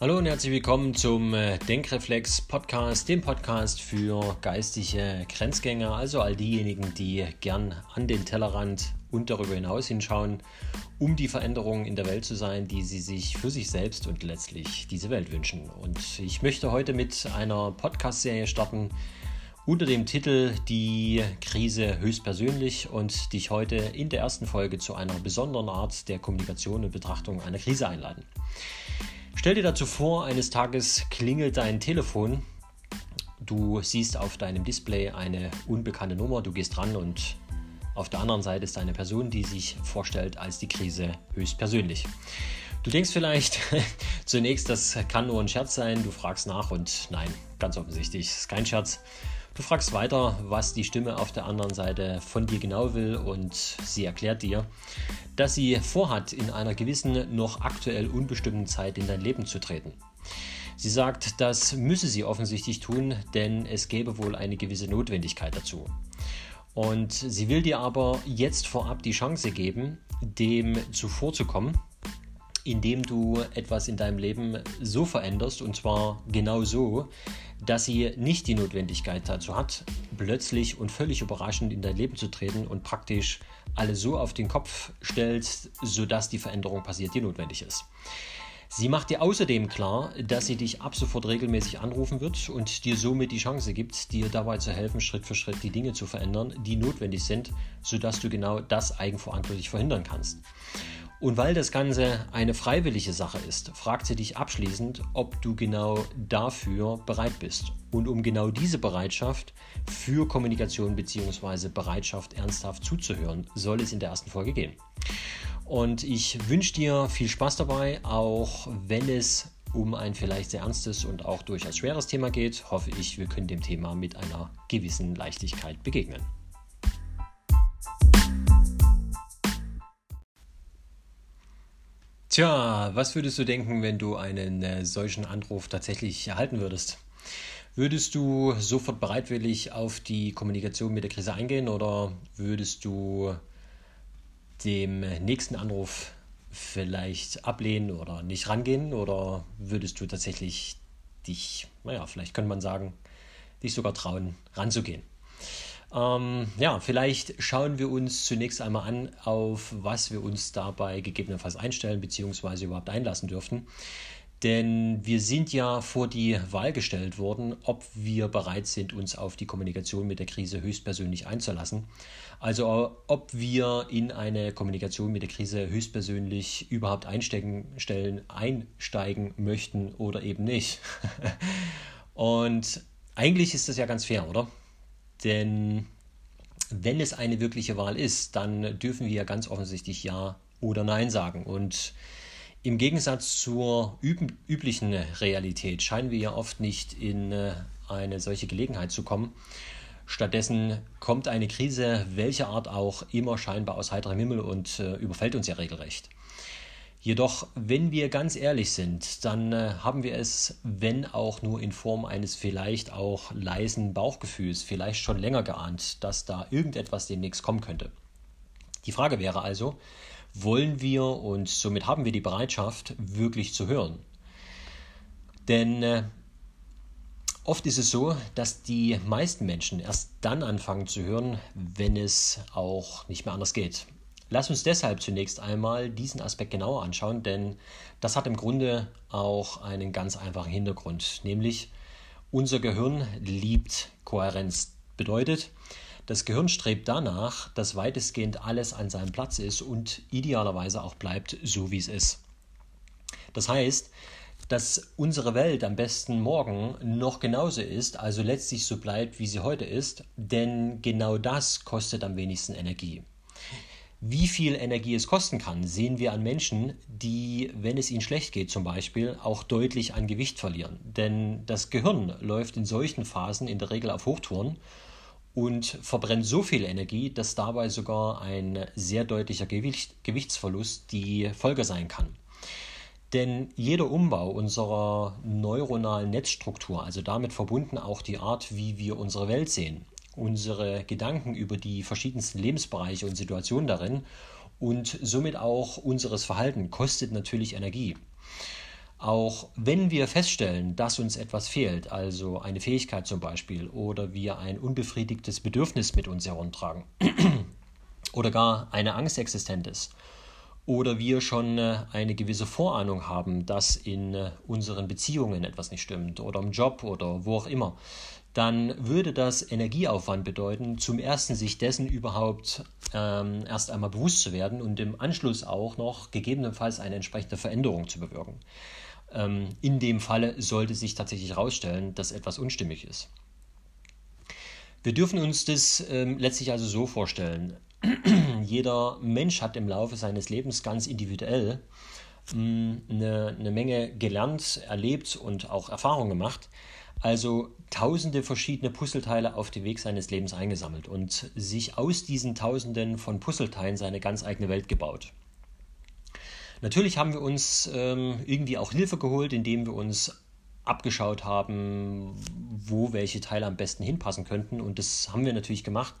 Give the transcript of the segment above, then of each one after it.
Hallo und herzlich willkommen zum äh, Denkreflex Podcast, dem Podcast für geistige Grenzgänger, also all diejenigen, die gern an den Tellerrand und darüber hinaus hinschauen, um die Veränderungen in der Welt zu sein, die sie sich für sich selbst und letztlich diese Welt wünschen. Und ich möchte heute mit einer Podcast-Serie starten unter dem Titel Die Krise höchstpersönlich und dich heute in der ersten Folge zu einer besonderen Art der Kommunikation und Betrachtung einer Krise einladen. Stell dir dazu vor, eines Tages klingelt dein Telefon. Du siehst auf deinem Display eine unbekannte Nummer, du gehst ran und auf der anderen Seite ist eine Person, die sich vorstellt als die Krise höchstpersönlich. Du denkst vielleicht zunächst, das kann nur ein Scherz sein, du fragst nach und nein, ganz offensichtlich, ist kein Scherz. Du fragst weiter, was die Stimme auf der anderen Seite von dir genau will und sie erklärt dir, dass sie vorhat, in einer gewissen, noch aktuell unbestimmten Zeit in dein Leben zu treten. Sie sagt, das müsse sie offensichtlich tun, denn es gäbe wohl eine gewisse Notwendigkeit dazu. Und sie will dir aber jetzt vorab die Chance geben, dem zuvorzukommen, indem du etwas in deinem Leben so veränderst, und zwar genau so, dass sie nicht die Notwendigkeit dazu hat, plötzlich und völlig überraschend in dein Leben zu treten und praktisch alles so auf den Kopf stellt, sodass die Veränderung passiert, die notwendig ist. Sie macht dir außerdem klar, dass sie dich ab sofort regelmäßig anrufen wird und dir somit die Chance gibt, dir dabei zu helfen, Schritt für Schritt die Dinge zu verändern, die notwendig sind, sodass du genau das eigenverantwortlich verhindern kannst. Und weil das Ganze eine freiwillige Sache ist, fragt sie dich abschließend, ob du genau dafür bereit bist. Und um genau diese Bereitschaft für Kommunikation bzw. Bereitschaft ernsthaft zuzuhören, soll es in der ersten Folge gehen. Und ich wünsche dir viel Spaß dabei, auch wenn es um ein vielleicht sehr ernstes und auch durchaus schweres Thema geht, hoffe ich, wir können dem Thema mit einer gewissen Leichtigkeit begegnen. Tja, was würdest du denken, wenn du einen äh, solchen Anruf tatsächlich erhalten würdest? Würdest du sofort bereitwillig auf die Kommunikation mit der Krise eingehen oder würdest du dem nächsten Anruf vielleicht ablehnen oder nicht rangehen oder würdest du tatsächlich dich, naja, vielleicht könnte man sagen, dich sogar trauen, ranzugehen? Ähm, ja, vielleicht schauen wir uns zunächst einmal an, auf was wir uns dabei gegebenenfalls einstellen bzw. überhaupt einlassen dürften. Denn wir sind ja vor die Wahl gestellt worden, ob wir bereit sind, uns auf die Kommunikation mit der Krise höchstpersönlich einzulassen. Also ob wir in eine Kommunikation mit der Krise höchstpersönlich überhaupt einsteigen, stellen, einsteigen möchten oder eben nicht. Und eigentlich ist das ja ganz fair, oder? Denn wenn es eine wirkliche Wahl ist, dann dürfen wir ja ganz offensichtlich Ja oder Nein sagen. Und im Gegensatz zur üb üblichen Realität scheinen wir ja oft nicht in äh, eine solche Gelegenheit zu kommen. Stattdessen kommt eine Krise, welcher Art auch immer, scheinbar aus heiterem Himmel und äh, überfällt uns ja regelrecht. Jedoch, wenn wir ganz ehrlich sind, dann äh, haben wir es, wenn auch nur in Form eines vielleicht auch leisen Bauchgefühls, vielleicht schon länger geahnt, dass da irgendetwas demnächst kommen könnte. Die Frage wäre also, wollen wir und somit haben wir die Bereitschaft, wirklich zu hören? Denn äh, oft ist es so, dass die meisten Menschen erst dann anfangen zu hören, wenn es auch nicht mehr anders geht. Lass uns deshalb zunächst einmal diesen Aspekt genauer anschauen, denn das hat im Grunde auch einen ganz einfachen Hintergrund, nämlich unser Gehirn liebt Kohärenz. Bedeutet, das Gehirn strebt danach, dass weitestgehend alles an seinem Platz ist und idealerweise auch bleibt so, wie es ist. Das heißt, dass unsere Welt am besten morgen noch genauso ist, also letztlich so bleibt, wie sie heute ist, denn genau das kostet am wenigsten Energie. Wie viel Energie es kosten kann, sehen wir an Menschen, die, wenn es ihnen schlecht geht zum Beispiel, auch deutlich an Gewicht verlieren. Denn das Gehirn läuft in solchen Phasen in der Regel auf Hochtouren und verbrennt so viel Energie, dass dabei sogar ein sehr deutlicher Gewicht, Gewichtsverlust die Folge sein kann. Denn jeder Umbau unserer neuronalen Netzstruktur, also damit verbunden auch die Art, wie wir unsere Welt sehen, unsere Gedanken über die verschiedensten Lebensbereiche und Situationen darin und somit auch unseres Verhalten kostet natürlich Energie. Auch wenn wir feststellen, dass uns etwas fehlt, also eine Fähigkeit zum Beispiel, oder wir ein unbefriedigtes Bedürfnis mit uns herumtragen, oder gar eine Angst existent ist, oder wir schon äh, eine gewisse Vorahnung haben, dass in äh, unseren Beziehungen etwas nicht stimmt, oder im Job oder wo auch immer, dann würde das Energieaufwand bedeuten, zum ersten sich dessen überhaupt ähm, erst einmal bewusst zu werden und im Anschluss auch noch gegebenenfalls eine entsprechende Veränderung zu bewirken. Ähm, in dem Falle sollte sich tatsächlich herausstellen, dass etwas unstimmig ist. Wir dürfen uns das ähm, letztlich also so vorstellen. Jeder Mensch hat im Laufe seines Lebens ganz individuell ähm, eine, eine Menge gelernt, erlebt und auch Erfahrungen gemacht. Also tausende verschiedene Puzzleteile auf dem Weg seines Lebens eingesammelt und sich aus diesen tausenden von Puzzleteilen seine ganz eigene Welt gebaut. Natürlich haben wir uns ähm, irgendwie auch Hilfe geholt, indem wir uns abgeschaut haben, wo welche Teile am besten hinpassen könnten. Und das haben wir natürlich gemacht,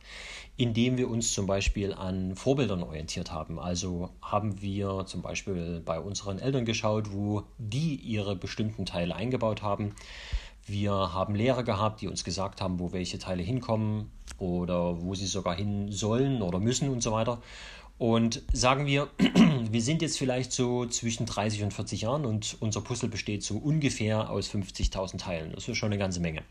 indem wir uns zum Beispiel an Vorbildern orientiert haben. Also haben wir zum Beispiel bei unseren Eltern geschaut, wo die ihre bestimmten Teile eingebaut haben. Wir haben Lehrer gehabt, die uns gesagt haben, wo welche Teile hinkommen oder wo sie sogar hin sollen oder müssen und so weiter. Und sagen wir, wir sind jetzt vielleicht so zwischen 30 und 40 Jahren und unser Puzzle besteht so ungefähr aus 50.000 Teilen. Das ist schon eine ganze Menge.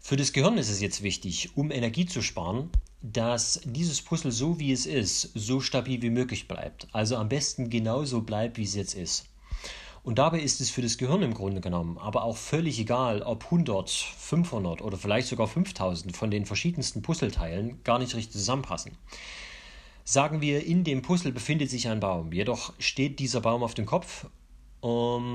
Für das Gehirn ist es jetzt wichtig, um Energie zu sparen, dass dieses Puzzle so wie es ist, so stabil wie möglich bleibt. Also am besten genauso bleibt, wie es jetzt ist. Und dabei ist es für das Gehirn im Grunde genommen aber auch völlig egal, ob 100, 500 oder vielleicht sogar 5000 von den verschiedensten Puzzleteilen gar nicht richtig zusammenpassen. Sagen wir, in dem Puzzle befindet sich ein Baum, jedoch steht dieser Baum auf dem Kopf um,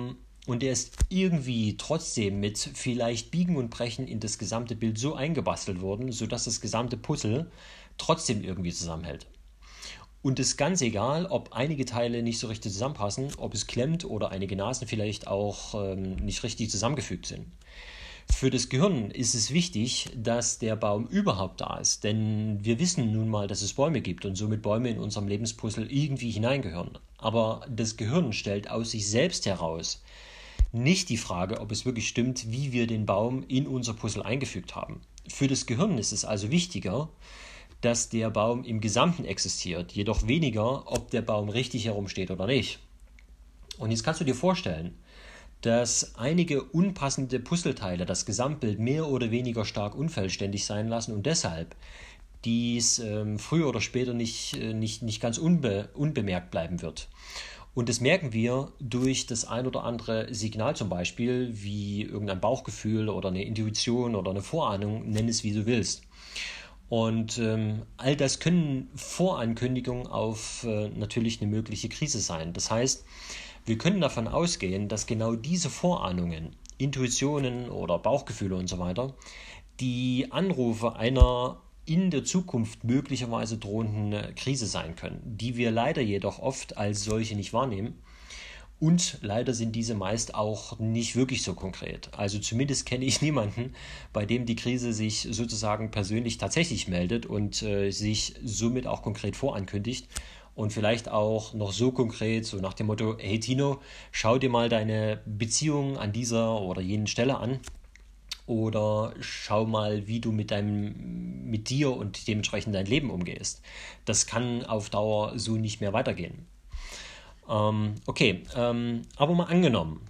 ähm, und er ist irgendwie trotzdem mit vielleicht Biegen und Brechen in das gesamte Bild so eingebastelt worden, sodass das gesamte Puzzle trotzdem irgendwie zusammenhält. Und es ist ganz egal, ob einige Teile nicht so richtig zusammenpassen, ob es klemmt oder einige Nasen vielleicht auch ähm, nicht richtig zusammengefügt sind. Für das Gehirn ist es wichtig, dass der Baum überhaupt da ist, denn wir wissen nun mal, dass es Bäume gibt und somit Bäume in unserem Lebenspuzzle irgendwie hineingehören. Aber das Gehirn stellt aus sich selbst heraus nicht die Frage, ob es wirklich stimmt, wie wir den Baum in unser Puzzle eingefügt haben. Für das Gehirn ist es also wichtiger, dass der Baum im Gesamten existiert, jedoch weniger, ob der Baum richtig herumsteht oder nicht. Und jetzt kannst du dir vorstellen, dass einige unpassende Puzzleteile das Gesamtbild mehr oder weniger stark unvollständig sein lassen und deshalb dies ähm, früher oder später nicht, äh, nicht, nicht ganz unbe unbemerkt bleiben wird. Und das merken wir durch das ein oder andere Signal zum Beispiel, wie irgendein Bauchgefühl oder eine Intuition oder eine Vorahnung, nenn es wie du willst. Und ähm, all das können Vorankündigungen auf äh, natürlich eine mögliche Krise sein. Das heißt, wir können davon ausgehen, dass genau diese Vorahnungen, Intuitionen oder Bauchgefühle und so weiter, die Anrufe einer in der Zukunft möglicherweise drohenden Krise sein können, die wir leider jedoch oft als solche nicht wahrnehmen. Und leider sind diese meist auch nicht wirklich so konkret. Also zumindest kenne ich niemanden, bei dem die Krise sich sozusagen persönlich tatsächlich meldet und äh, sich somit auch konkret vorankündigt und vielleicht auch noch so konkret, so nach dem Motto, hey Tino, schau dir mal deine Beziehung an dieser oder jenen Stelle an oder schau mal, wie du mit deinem, mit dir und dementsprechend dein Leben umgehst. Das kann auf Dauer so nicht mehr weitergehen. Ähm, okay, ähm, aber mal angenommen,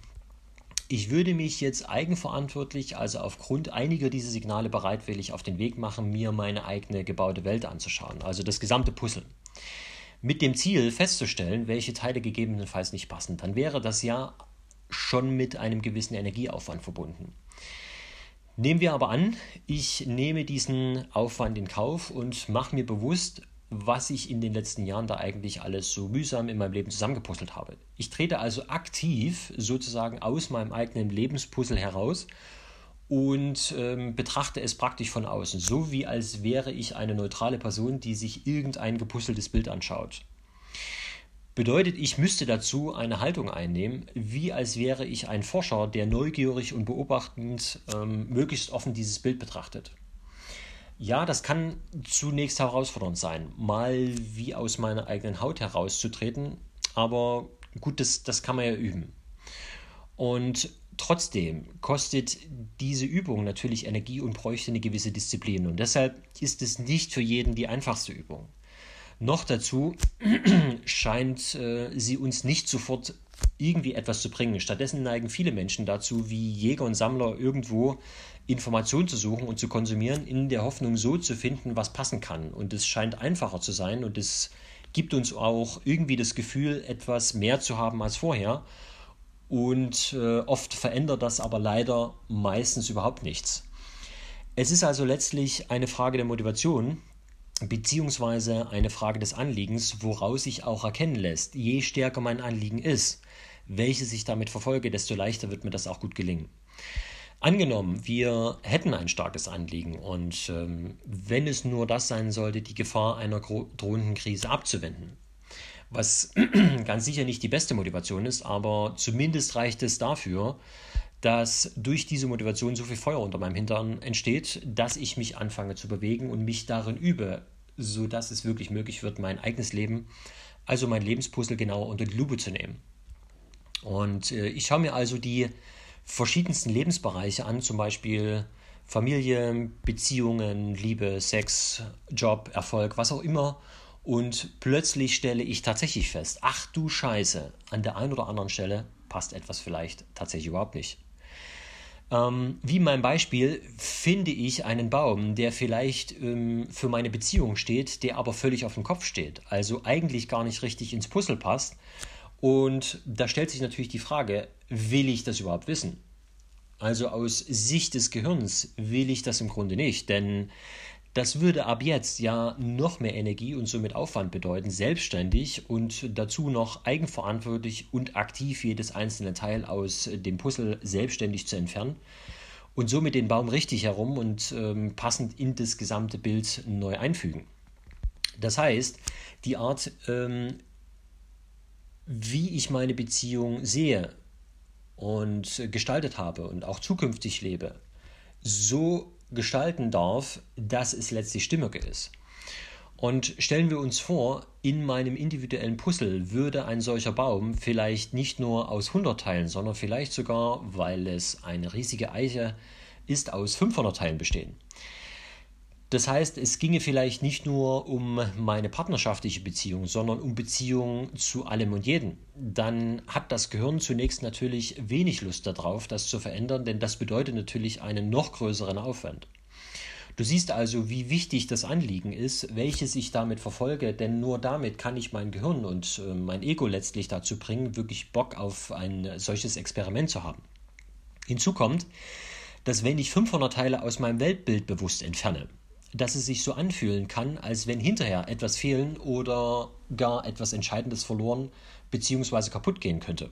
ich würde mich jetzt eigenverantwortlich, also aufgrund einiger dieser Signale bereitwillig auf den Weg machen, mir meine eigene gebaute Welt anzuschauen, also das gesamte Puzzle mit dem Ziel festzustellen, welche Teile gegebenenfalls nicht passen, dann wäre das ja schon mit einem gewissen Energieaufwand verbunden. Nehmen wir aber an, ich nehme diesen Aufwand in Kauf und mache mir bewusst, was ich in den letzten Jahren da eigentlich alles so mühsam in meinem Leben zusammengepuzzelt habe. Ich trete also aktiv sozusagen aus meinem eigenen Lebenspuzzle heraus und ähm, betrachte es praktisch von außen, so wie als wäre ich eine neutrale Person, die sich irgendein gepuzzeltes Bild anschaut. Bedeutet, ich müsste dazu eine Haltung einnehmen, wie als wäre ich ein Forscher, der neugierig und beobachtend ähm, möglichst offen dieses Bild betrachtet. Ja, das kann zunächst herausfordernd sein, mal wie aus meiner eigenen Haut herauszutreten, aber gut, das, das kann man ja üben. Und trotzdem kostet diese Übung natürlich Energie und bräuchte eine gewisse Disziplin. Und deshalb ist es nicht für jeden die einfachste Übung. Noch dazu scheint äh, sie uns nicht sofort irgendwie etwas zu bringen. Stattdessen neigen viele Menschen dazu, wie Jäger und Sammler irgendwo Informationen zu suchen und zu konsumieren, in der Hoffnung, so zu finden, was passen kann. Und es scheint einfacher zu sein und es gibt uns auch irgendwie das Gefühl, etwas mehr zu haben als vorher. Und äh, oft verändert das aber leider meistens überhaupt nichts. Es ist also letztlich eine Frage der Motivation, beziehungsweise eine Frage des Anliegens, woraus sich auch erkennen lässt, je stärker mein Anliegen ist, welches ich damit verfolge, desto leichter wird mir das auch gut gelingen. Angenommen, wir hätten ein starkes Anliegen und ähm, wenn es nur das sein sollte, die Gefahr einer drohenden Krise abzuwenden, was ganz sicher nicht die beste Motivation ist, aber zumindest reicht es dafür, dass durch diese Motivation so viel Feuer unter meinem Hintern entsteht, dass ich mich anfange zu bewegen und mich darin übe, sodass es wirklich möglich wird, mein eigenes Leben, also mein Lebenspuzzle genauer unter die Lupe zu nehmen. Und äh, ich schaue mir also die verschiedensten Lebensbereiche an, zum Beispiel Familie, Beziehungen, Liebe, Sex, Job, Erfolg, was auch immer. Und plötzlich stelle ich tatsächlich fest, ach du Scheiße, an der einen oder anderen Stelle passt etwas vielleicht tatsächlich überhaupt nicht. Ähm, wie mein Beispiel finde ich einen Baum, der vielleicht ähm, für meine Beziehung steht, der aber völlig auf dem Kopf steht, also eigentlich gar nicht richtig ins Puzzle passt. Und da stellt sich natürlich die Frage, will ich das überhaupt wissen? Also aus Sicht des Gehirns will ich das im Grunde nicht, denn das würde ab jetzt ja noch mehr Energie und somit Aufwand bedeuten, selbstständig und dazu noch eigenverantwortlich und aktiv jedes einzelne Teil aus dem Puzzle selbstständig zu entfernen und somit den Baum richtig herum und ähm, passend in das gesamte Bild neu einfügen. Das heißt, die Art, ähm, wie ich meine Beziehung sehe und gestaltet habe und auch zukünftig lebe, so gestalten darf, dass es letztlich stimmig ist. Und stellen wir uns vor, in meinem individuellen Puzzle würde ein solcher Baum vielleicht nicht nur aus 100 Teilen, sondern vielleicht sogar, weil es eine riesige Eiche ist, aus 500 Teilen bestehen. Das heißt, es ginge vielleicht nicht nur um meine partnerschaftliche Beziehung, sondern um Beziehungen zu allem und jedem. Dann hat das Gehirn zunächst natürlich wenig Lust darauf, das zu verändern, denn das bedeutet natürlich einen noch größeren Aufwand. Du siehst also, wie wichtig das Anliegen ist, welches ich damit verfolge, denn nur damit kann ich mein Gehirn und äh, mein Ego letztlich dazu bringen, wirklich Bock auf ein solches Experiment zu haben. Hinzu kommt, dass wenn ich 500 Teile aus meinem Weltbild bewusst entferne, dass es sich so anfühlen kann, als wenn hinterher etwas fehlen oder gar etwas Entscheidendes verloren bzw. kaputt gehen könnte.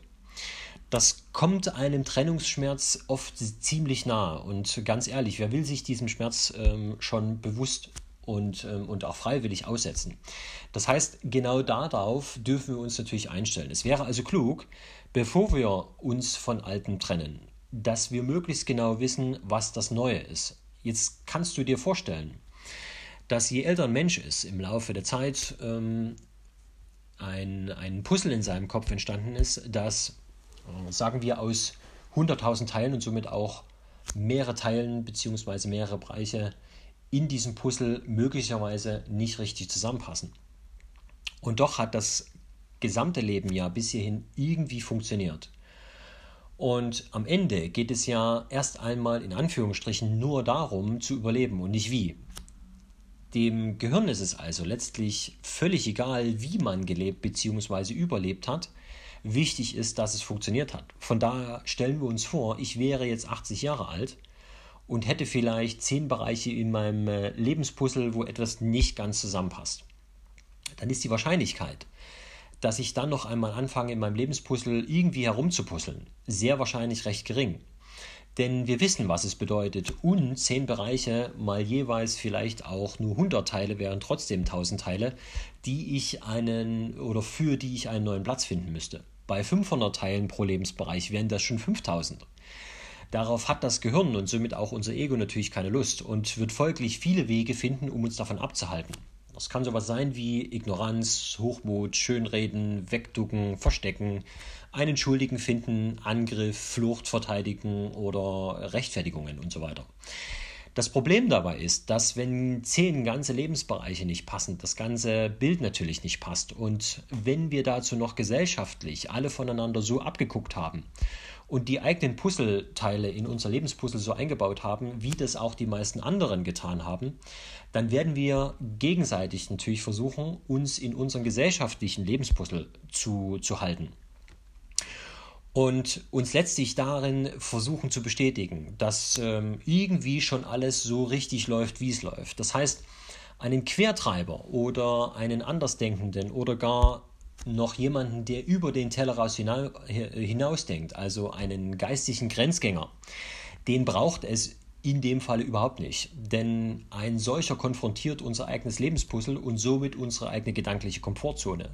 Das kommt einem Trennungsschmerz oft ziemlich nahe. Und ganz ehrlich, wer will sich diesem Schmerz ähm, schon bewusst und, ähm, und auch freiwillig aussetzen? Das heißt, genau darauf dürfen wir uns natürlich einstellen. Es wäre also klug, bevor wir uns von Alten trennen, dass wir möglichst genau wissen, was das Neue ist. Jetzt kannst du dir vorstellen, dass je älter ein Mensch ist, im Laufe der Zeit ähm, ein, ein Puzzle in seinem Kopf entstanden ist, das, äh, sagen wir, aus 100.000 Teilen und somit auch mehrere Teilen bzw. mehrere Bereiche in diesem Puzzle möglicherweise nicht richtig zusammenpassen. Und doch hat das gesamte Leben ja bis hierhin irgendwie funktioniert. Und am Ende geht es ja erst einmal in Anführungsstrichen nur darum zu überleben und nicht wie. Dem Gehirn ist es also letztlich völlig egal, wie man gelebt bzw. überlebt hat. Wichtig ist, dass es funktioniert hat. Von daher stellen wir uns vor, ich wäre jetzt 80 Jahre alt und hätte vielleicht zehn Bereiche in meinem äh, Lebenspuzzle, wo etwas nicht ganz zusammenpasst. Dann ist die Wahrscheinlichkeit, dass ich dann noch einmal anfange, in meinem Lebenspuzzle irgendwie herumzupuzzeln, sehr wahrscheinlich recht gering. Denn wir wissen, was es bedeutet. Und zehn Bereiche mal jeweils vielleicht auch nur 100 Teile wären trotzdem 1000 Teile, die ich einen oder für die ich einen neuen Platz finden müsste. Bei 500 Teilen pro Lebensbereich wären das schon 5000. Darauf hat das Gehirn und somit auch unser Ego natürlich keine Lust und wird folglich viele Wege finden, um uns davon abzuhalten. Das kann sowas sein wie Ignoranz, Hochmut, Schönreden, Wegducken, Verstecken, einen Schuldigen finden, Angriff, Flucht verteidigen oder Rechtfertigungen und so weiter. Das Problem dabei ist, dass wenn zehn ganze Lebensbereiche nicht passen, das ganze Bild natürlich nicht passt und wenn wir dazu noch gesellschaftlich alle voneinander so abgeguckt haben und die eigenen Puzzleteile in unser Lebenspuzzle so eingebaut haben, wie das auch die meisten anderen getan haben, dann werden wir gegenseitig natürlich versuchen, uns in unserem gesellschaftlichen Lebenspuzzle zu, zu halten und uns letztlich darin versuchen zu bestätigen, dass ähm, irgendwie schon alles so richtig läuft, wie es läuft. Das heißt, einen Quertreiber oder einen Andersdenkenden oder gar noch jemanden, der über den Tellerrand hinausdenkt, also einen geistigen Grenzgänger, den braucht es in dem Falle überhaupt nicht. Denn ein solcher konfrontiert unser eigenes Lebenspuzzle und somit unsere eigene gedankliche Komfortzone.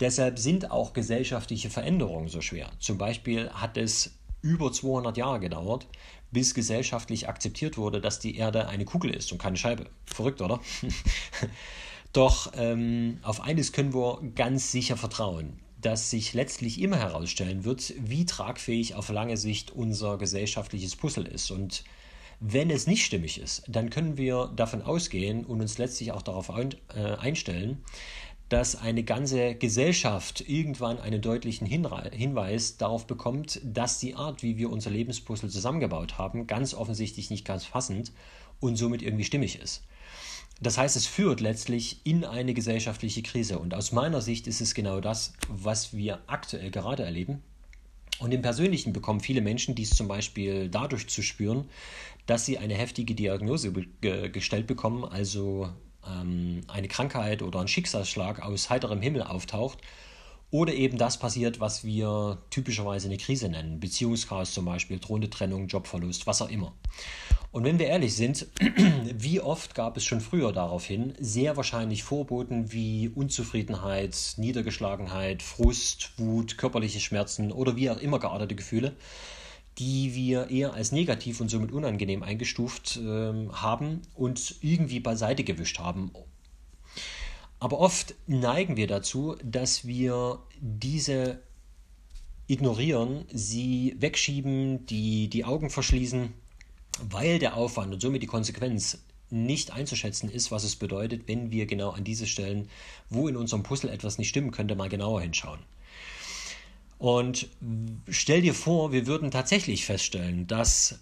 Deshalb sind auch gesellschaftliche Veränderungen so schwer. Zum Beispiel hat es über 200 Jahre gedauert, bis gesellschaftlich akzeptiert wurde, dass die Erde eine Kugel ist und keine Scheibe. Verrückt, oder? Doch ähm, auf eines können wir ganz sicher vertrauen, dass sich letztlich immer herausstellen wird, wie tragfähig auf lange Sicht unser gesellschaftliches Puzzle ist. Und wenn es nicht stimmig ist, dann können wir davon ausgehen und uns letztlich auch darauf äh, einstellen, dass eine ganze Gesellschaft irgendwann einen deutlichen Hinweis darauf bekommt, dass die Art, wie wir unser Lebenspuzzle zusammengebaut haben, ganz offensichtlich nicht ganz passend und somit irgendwie stimmig ist. Das heißt, es führt letztlich in eine gesellschaftliche Krise. Und aus meiner Sicht ist es genau das, was wir aktuell gerade erleben. Und im Persönlichen bekommen viele Menschen dies zum Beispiel dadurch zu spüren, dass sie eine heftige Diagnose ge gestellt bekommen, also ähm, eine Krankheit oder ein Schicksalsschlag aus heiterem Himmel auftaucht oder eben das passiert, was wir typischerweise eine Krise nennen. Beziehungschaos zum Beispiel, drohende Trennung, Jobverlust, was auch immer. Und wenn wir ehrlich sind, wie oft gab es schon früher daraufhin sehr wahrscheinlich Vorboten wie Unzufriedenheit, Niedergeschlagenheit, Frust, Wut, körperliche Schmerzen oder wie auch immer geartete Gefühle, die wir eher als negativ und somit unangenehm eingestuft äh, haben und irgendwie beiseite gewischt haben, aber oft neigen wir dazu, dass wir diese ignorieren, sie wegschieben, die, die Augen verschließen, weil der Aufwand und somit die Konsequenz nicht einzuschätzen ist, was es bedeutet, wenn wir genau an diese Stellen, wo in unserem Puzzle etwas nicht stimmen könnte, mal genauer hinschauen. Und stell dir vor, wir würden tatsächlich feststellen, dass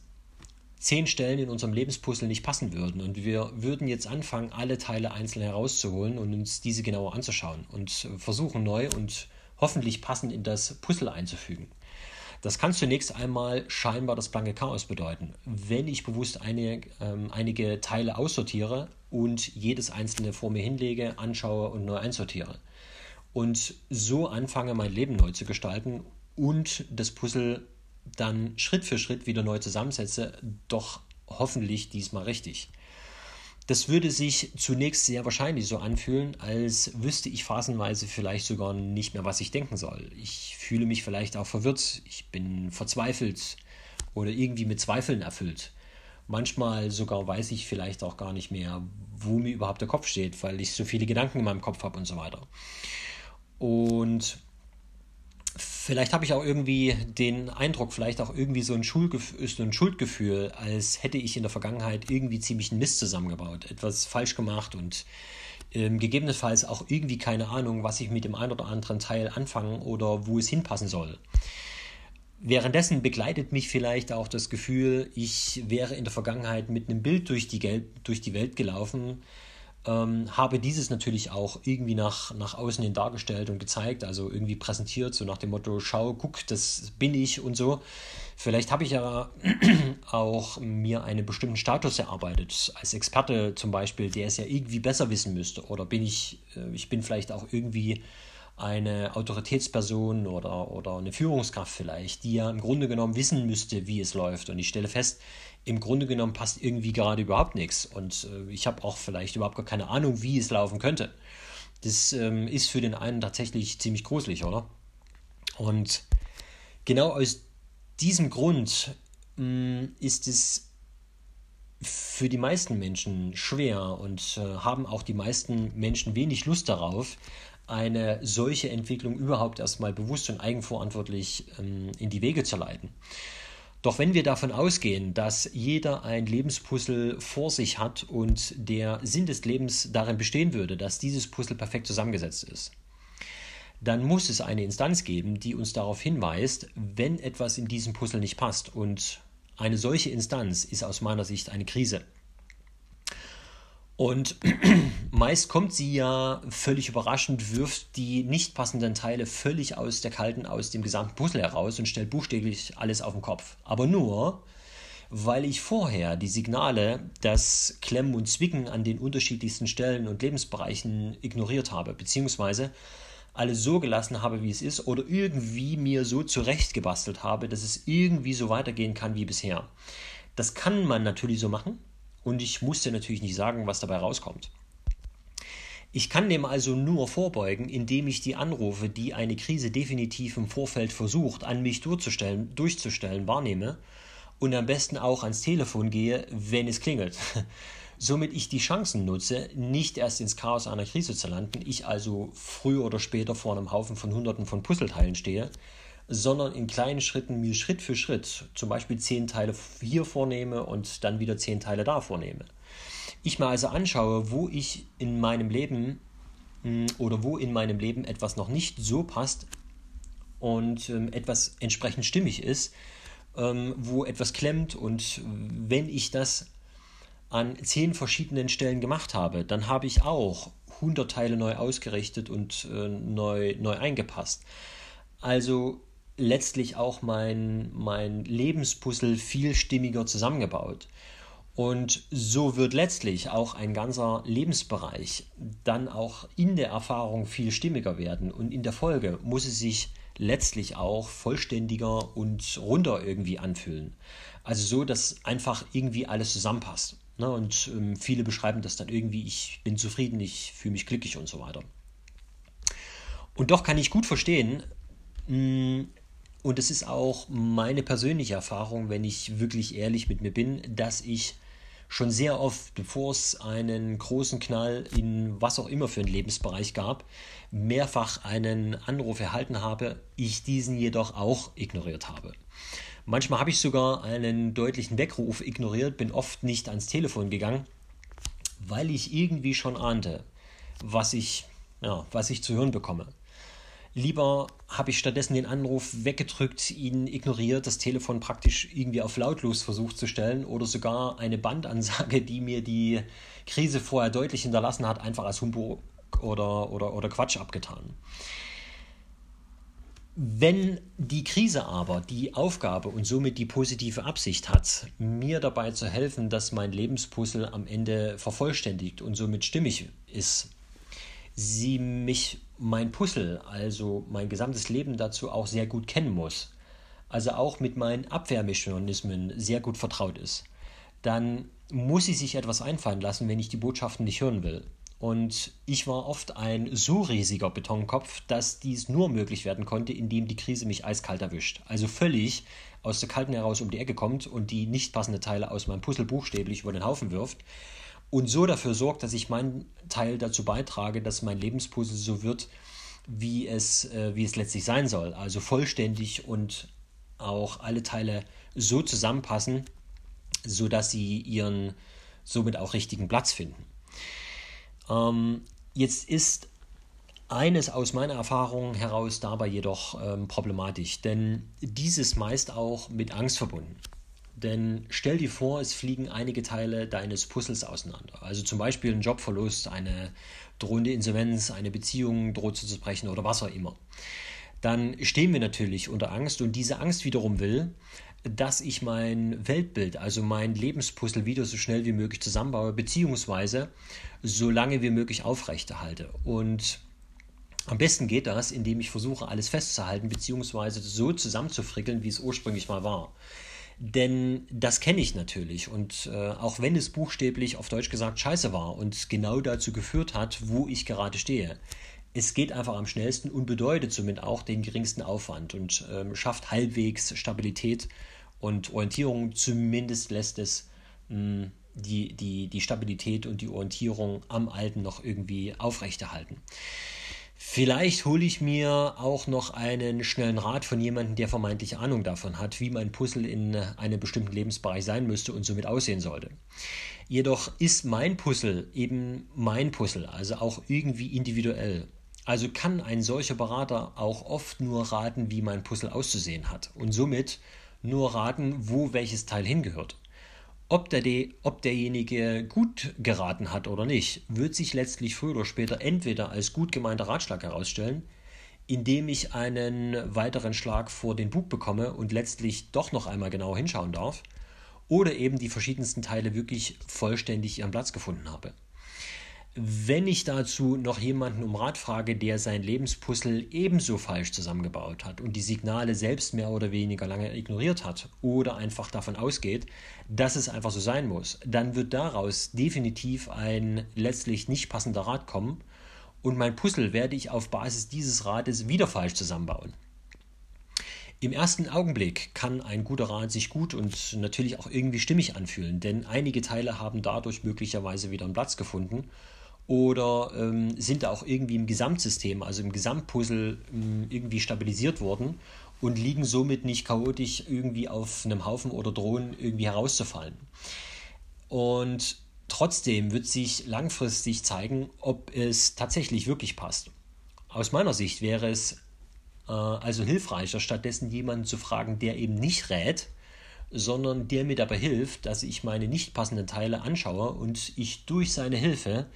zehn Stellen in unserem Lebenspuzzle nicht passen würden. Und wir würden jetzt anfangen, alle Teile einzeln herauszuholen und uns diese genauer anzuschauen und versuchen neu und hoffentlich passend in das Puzzle einzufügen. Das kann zunächst einmal scheinbar das blanke Chaos bedeuten. Wenn ich bewusst eine, ähm, einige Teile aussortiere und jedes einzelne vor mir hinlege, anschaue und neu einsortiere. Und so anfange, mein Leben neu zu gestalten und das Puzzle dann Schritt für Schritt wieder neu zusammensetze, doch hoffentlich diesmal richtig. Das würde sich zunächst sehr wahrscheinlich so anfühlen, als wüsste ich phasenweise vielleicht sogar nicht mehr, was ich denken soll. Ich fühle mich vielleicht auch verwirrt, ich bin verzweifelt oder irgendwie mit Zweifeln erfüllt. Manchmal sogar weiß ich vielleicht auch gar nicht mehr, wo mir überhaupt der Kopf steht, weil ich so viele Gedanken in meinem Kopf habe und so weiter. Und Vielleicht habe ich auch irgendwie den Eindruck, vielleicht auch irgendwie so ein, so ein, Schuldgefühl, als hätte ich in der Vergangenheit irgendwie ziemlich einen Mist zusammengebaut, etwas falsch gemacht und ähm, gegebenenfalls auch irgendwie keine Ahnung, was ich mit dem einen oder anderen Teil anfangen oder wo es hinpassen soll. Währenddessen begleitet mich vielleicht auch das Gefühl, ich wäre in der Vergangenheit mit einem Bild durch die, durch die Welt gelaufen, ähm, habe dieses natürlich auch irgendwie nach, nach außen hin dargestellt und gezeigt, also irgendwie präsentiert, so nach dem Motto, schau, guck, das bin ich und so. Vielleicht habe ich ja auch mir einen bestimmten Status erarbeitet, als Experte zum Beispiel, der es ja irgendwie besser wissen müsste. Oder bin ich, äh, ich bin vielleicht auch irgendwie eine Autoritätsperson oder, oder eine Führungskraft vielleicht, die ja im Grunde genommen wissen müsste, wie es läuft. Und ich stelle fest, im Grunde genommen passt irgendwie gerade überhaupt nichts. Und äh, ich habe auch vielleicht überhaupt gar keine Ahnung, wie es laufen könnte. Das ähm, ist für den einen tatsächlich ziemlich gruselig, oder? Und genau aus diesem Grund mh, mm, ist es für die meisten Menschen schwer und äh, haben auch die meisten Menschen wenig Lust darauf, eine solche Entwicklung überhaupt erstmal bewusst und eigenverantwortlich ähm, in die Wege zu leiten. Doch wenn wir davon ausgehen, dass jeder ein Lebenspuzzle vor sich hat und der Sinn des Lebens darin bestehen würde, dass dieses Puzzle perfekt zusammengesetzt ist, dann muss es eine Instanz geben, die uns darauf hinweist, wenn etwas in diesem Puzzle nicht passt. Und eine solche Instanz ist aus meiner Sicht eine Krise. Und meist kommt sie ja völlig überraschend, wirft die nicht passenden Teile völlig aus der kalten, aus dem gesamten Puzzle heraus und stellt buchstäblich alles auf den Kopf. Aber nur, weil ich vorher die Signale, das Klemmen und Zwicken an den unterschiedlichsten Stellen und Lebensbereichen ignoriert habe, beziehungsweise alles so gelassen habe, wie es ist, oder irgendwie mir so zurechtgebastelt habe, dass es irgendwie so weitergehen kann wie bisher. Das kann man natürlich so machen, und ich muss dir natürlich nicht sagen, was dabei rauskommt. Ich kann dem also nur vorbeugen, indem ich die Anrufe, die eine Krise definitiv im Vorfeld versucht, an mich durchzustellen, durchzustellen wahrnehme und am besten auch ans Telefon gehe, wenn es klingelt. Somit ich die Chancen nutze, nicht erst ins Chaos einer Krise zu landen, ich also früher oder später vor einem Haufen von Hunderten von Puzzleteilen stehe, sondern in kleinen Schritten mir Schritt für Schritt zum Beispiel zehn Teile hier vornehme und dann wieder zehn Teile da vornehme. Ich mir also anschaue, wo ich in meinem Leben hm, oder wo in meinem Leben etwas noch nicht so passt und ähm, etwas entsprechend stimmig ist, ähm, wo etwas klemmt und wenn ich das an zehn verschiedenen Stellen gemacht habe, dann habe ich auch 100 Teile neu ausgerichtet und äh, neu, neu eingepasst. Also letztlich auch mein, mein Lebenspuzzle viel stimmiger zusammengebaut. Und so wird letztlich auch ein ganzer Lebensbereich dann auch in der Erfahrung viel stimmiger werden. Und in der Folge muss es sich letztlich auch vollständiger und runder irgendwie anfühlen. Also so, dass einfach irgendwie alles zusammenpasst. Ne? Und ähm, viele beschreiben das dann irgendwie, ich bin zufrieden, ich fühle mich glücklich und so weiter. Und doch kann ich gut verstehen, mh, und es ist auch meine persönliche Erfahrung, wenn ich wirklich ehrlich mit mir bin, dass ich schon sehr oft, bevor es einen großen Knall in was auch immer für einen Lebensbereich gab, mehrfach einen Anruf erhalten habe, ich diesen jedoch auch ignoriert habe. Manchmal habe ich sogar einen deutlichen Weckruf ignoriert, bin oft nicht ans Telefon gegangen, weil ich irgendwie schon ahnte, was ich, ja, was ich zu hören bekomme. Lieber habe ich stattdessen den Anruf weggedrückt, ihn ignoriert, das Telefon praktisch irgendwie auf lautlos versucht zu stellen oder sogar eine Bandansage, die mir die Krise vorher deutlich hinterlassen hat, einfach als Humbug oder, oder, oder Quatsch abgetan. Wenn die Krise aber die Aufgabe und somit die positive Absicht hat, mir dabei zu helfen, dass mein Lebenspuzzle am Ende vervollständigt und somit stimmig ist, sie mich mein Puzzle, also mein gesamtes Leben dazu auch sehr gut kennen muss, also auch mit meinen Abwehrmechanismen sehr gut vertraut ist, dann muss sie sich etwas einfallen lassen, wenn ich die Botschaften nicht hören will. Und ich war oft ein so riesiger Betonkopf, dass dies nur möglich werden konnte, indem die Krise mich eiskalt erwischt. Also völlig aus der Kalten heraus um die Ecke kommt und die nicht passende Teile aus meinem Puzzle buchstäblich über den Haufen wirft und so dafür sorgt, dass ich meinen Teil dazu beitrage, dass mein Lebenspuzzle so wird, wie es, äh, wie es letztlich sein soll. Also vollständig und auch alle Teile so zusammenpassen, sodass sie ihren somit auch richtigen Platz finden. Ähm, jetzt ist eines aus meiner Erfahrung heraus dabei jedoch ähm, problematisch, denn dieses meist auch mit Angst verbunden. Denn stell dir vor, es fliegen einige Teile deines Puzzles auseinander. Also zum Beispiel ein Jobverlust, eine drohende Insolvenz, eine Beziehung droht zu zerbrechen oder was auch immer. Dann stehen wir natürlich unter Angst und diese Angst wiederum will, dass ich mein Weltbild, also mein Lebenspuzzle wieder so schnell wie möglich zusammenbaue, beziehungsweise so lange wie möglich aufrechterhalte. Und am besten geht das, indem ich versuche, alles festzuhalten, beziehungsweise so zusammenzufrickeln, wie es ursprünglich mal war. Denn das kenne ich natürlich. Und äh, auch wenn es buchstäblich auf Deutsch gesagt scheiße war und genau dazu geführt hat, wo ich gerade stehe, es geht einfach am schnellsten und bedeutet somit auch den geringsten Aufwand und ähm, schafft halbwegs Stabilität und Orientierung. Zumindest lässt es mh, hm, die, die, die Stabilität und die Orientierung am Alten noch irgendwie aufrechterhalten. Vielleicht hole ich mir auch noch einen schnellen Rat von jemandem, der vermeintlich Ahnung davon hat, wie mein Puzzle in einem bestimmten Lebensbereich sein müsste und somit aussehen sollte. Jedoch ist mein Puzzle eben mein Puzzle, also auch irgendwie individuell. Also kann ein solcher Berater auch oft nur raten, wie mein Puzzle auszusehen hat und somit nur raten, wo welches Teil hingehört. Ob, der, ob derjenige gut geraten hat oder nicht, wird sich letztlich früher oder später entweder als gut gemeinter Ratschlag herausstellen, indem ich einen weiteren Schlag vor den Bug bekomme und letztlich doch noch einmal genau hinschauen darf, oder eben die verschiedensten Teile wirklich vollständig ihren Platz gefunden habe. Wenn ich dazu noch jemanden um Rat frage, der sein Lebenspuzzle ebenso falsch zusammengebaut hat und die Signale selbst mehr oder weniger lange ignoriert hat oder einfach davon ausgeht, dass es einfach so sein muss, dann wird daraus definitiv ein letztlich nicht passender Rat kommen und mein Puzzle werde ich auf Basis dieses Rates wieder falsch zusammenbauen. Im ersten Augenblick kann ein guter Rat sich gut und natürlich auch irgendwie stimmig anfühlen, denn einige Teile haben dadurch möglicherweise wieder einen Platz gefunden oder ähm, sind auch irgendwie im Gesamtsystem, also im Gesamtpuzzle ähm, irgendwie stabilisiert worden und liegen somit nicht chaotisch irgendwie auf einem Haufen oder drohen irgendwie herauszufallen. Und trotzdem wird sich langfristig zeigen, ob es tatsächlich wirklich passt. Aus meiner Sicht wäre es äh, also hilfreicher, stattdessen jemanden zu fragen, der eben nicht rät, sondern der mir dabei hilft, dass ich meine nicht passenden Teile anschaue und ich durch seine Hilfe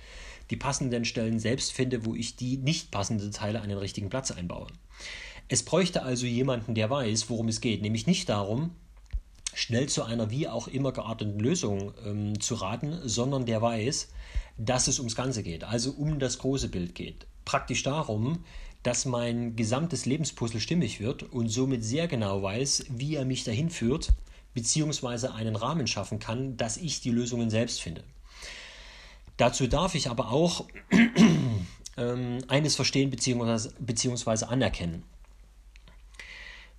die passenden Stellen selbst finde, wo ich die nicht passenden Teile an den richtigen Platz einbaue. Es bräuchte also jemanden, der weiß, worum es geht, nämlich nicht darum, schnell zu einer wie auch immer gearteten Lösung ähm, zu raten, sondern der weiß, dass es ums Ganze geht, also um das große Bild geht. Praktisch darum, dass mein gesamtes Lebenspuzzle stimmig wird und somit sehr genau weiß, wie er mich dahin führt, beziehungsweise einen Rahmen schaffen kann, dass ich die Lösungen selbst finde. Dazu darf ich aber auch ähm, eines verstehen bzw. anerkennen,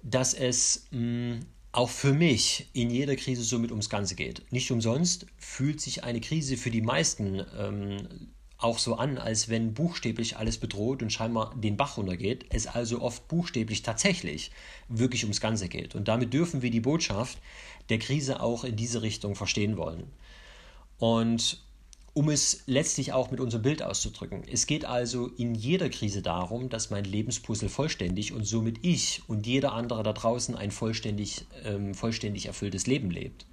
dass es mh, mm, auch für mich in jeder Krise somit ums Ganze geht. Nicht umsonst fühlt sich eine Krise für die meisten ähm, auch so an, als wenn buchstäblich alles bedroht und scheinbar den Bach runtergeht, es also oft buchstäblich tatsächlich wirklich ums Ganze geht. Und damit dürfen wir die Botschaft der Krise auch in diese Richtung verstehen wollen. Und um es letztlich auch mit unserem Bild auszudrücken. Es geht also in jeder Krise darum, dass mein Lebenspuzzle vollständig und somit ich und jeder andere da draußen ein vollständig, ähm, vollständig erfülltes Leben lebt.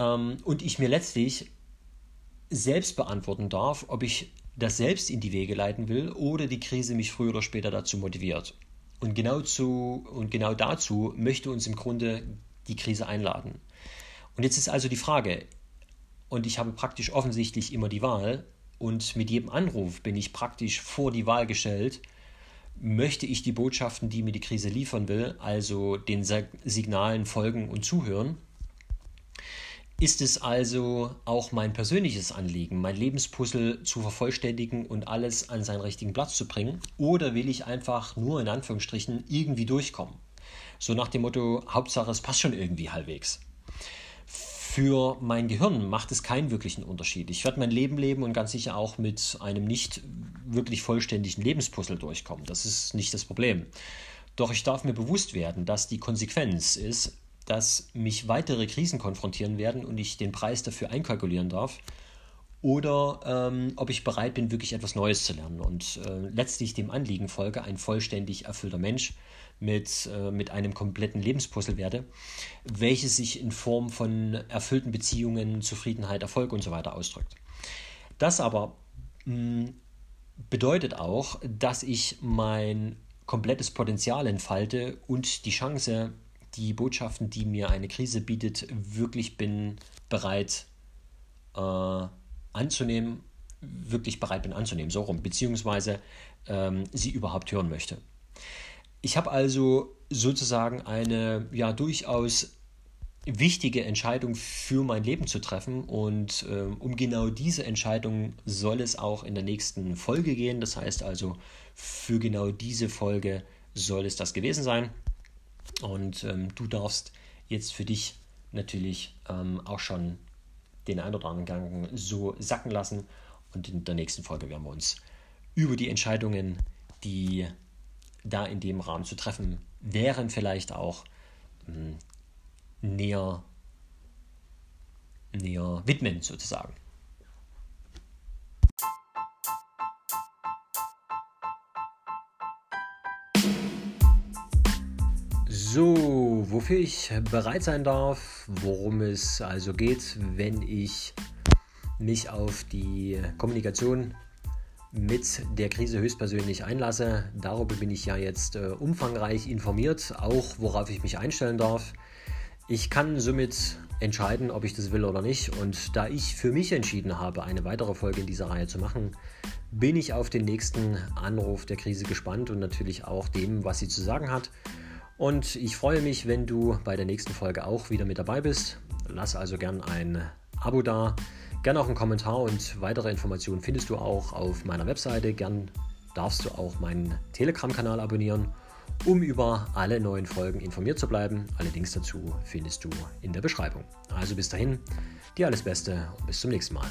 Ähm, und ich mir letztlich selbst beantworten darf, ob ich das selbst in die Wege leiten will oder die Krise mich früher oder später dazu motiviert. Und genau, zu, und genau dazu möchte uns im Grunde die Krise einladen. Und jetzt ist also die Frage, und ich habe praktisch offensichtlich immer die Wahl. Und mit jedem Anruf bin ich praktisch vor die Wahl gestellt, möchte ich die Botschaften, die mir die Krise liefern will, also den Signalen folgen und zuhören. Ist es also auch mein persönliches Anliegen, mein Lebenspuzzle zu vervollständigen und alles an seinen richtigen Platz zu bringen? Oder will ich einfach nur in Anführungsstrichen irgendwie durchkommen? So nach dem Motto, Hauptsache es passt schon irgendwie halbwegs. Für mein Gehirn macht es keinen wirklichen Unterschied. Ich werde mein Leben leben und ganz sicher auch mit einem nicht wirklich vollständigen Lebenspuzzle durchkommen. Das ist nicht das Problem. Doch ich darf mir bewusst werden, dass die Konsequenz ist, dass mich weitere Krisen konfrontieren werden und ich den Preis dafür einkalkulieren darf. Oder ähm, ob ich bereit bin, wirklich etwas Neues zu lernen und äh, letztlich dem Anliegen folge, ein vollständig erfüllter Mensch mit, äh, mit einem kompletten Lebenspuzzle werde, welches sich in Form von erfüllten Beziehungen, Zufriedenheit, Erfolg und so weiter ausdrückt. Das aber mh, hm, bedeutet auch, dass ich mein komplettes Potenzial entfalte und die Chance, die Botschaften, die mir eine Krise bietet, wirklich bin bereit äh, anzunehmen, wirklich bereit bin anzunehmen, so rum, beziehungsweise ähm, sie überhaupt hören möchte. Ich habe also sozusagen eine ja durchaus wichtige Entscheidung für mein Leben zu treffen und äh, um genau diese Entscheidung soll es auch in der nächsten Folge gehen. Das heißt also, für genau diese Folge soll es das gewesen sein. Und ähm, du darfst jetzt für dich natürlich ähm, auch schon den einen oder anderen Gedanken so sacken lassen. Und in der nächsten Folge werden wir uns über die Entscheidungen, die da in dem Rahmen zu treffen wären, vielleicht auch hm, näher, näher widmen sozusagen. So, wofür ich bereit sein darf, worum es also geht, wenn ich mich auf die Kommunikation mit der Krise höchstpersönlich einlasse. Darüber bin ich ja jetzt äh, umfangreich informiert, auch worauf ich mich einstellen darf. Ich kann somit entscheiden, ob ich das will oder nicht. Und da ich für mich entschieden habe, eine weitere Folge in dieser Reihe zu machen, bin ich auf den nächsten Anruf der Krise gespannt und natürlich auch dem, was sie zu sagen hat. Und ich freue mich, wenn du bei der nächsten Folge auch wieder mit dabei bist. Lass also gern ein Abo da, gern auch einen Kommentar und weitere Informationen findest du auch auf meiner Webseite. Gern darfst du auch meinen Telegram-Kanal abonnieren, um über alle neuen Folgen informiert zu bleiben. Alle Links dazu findest du in der Beschreibung. Also bis dahin, dir alles Beste und bis zum nächsten Mal.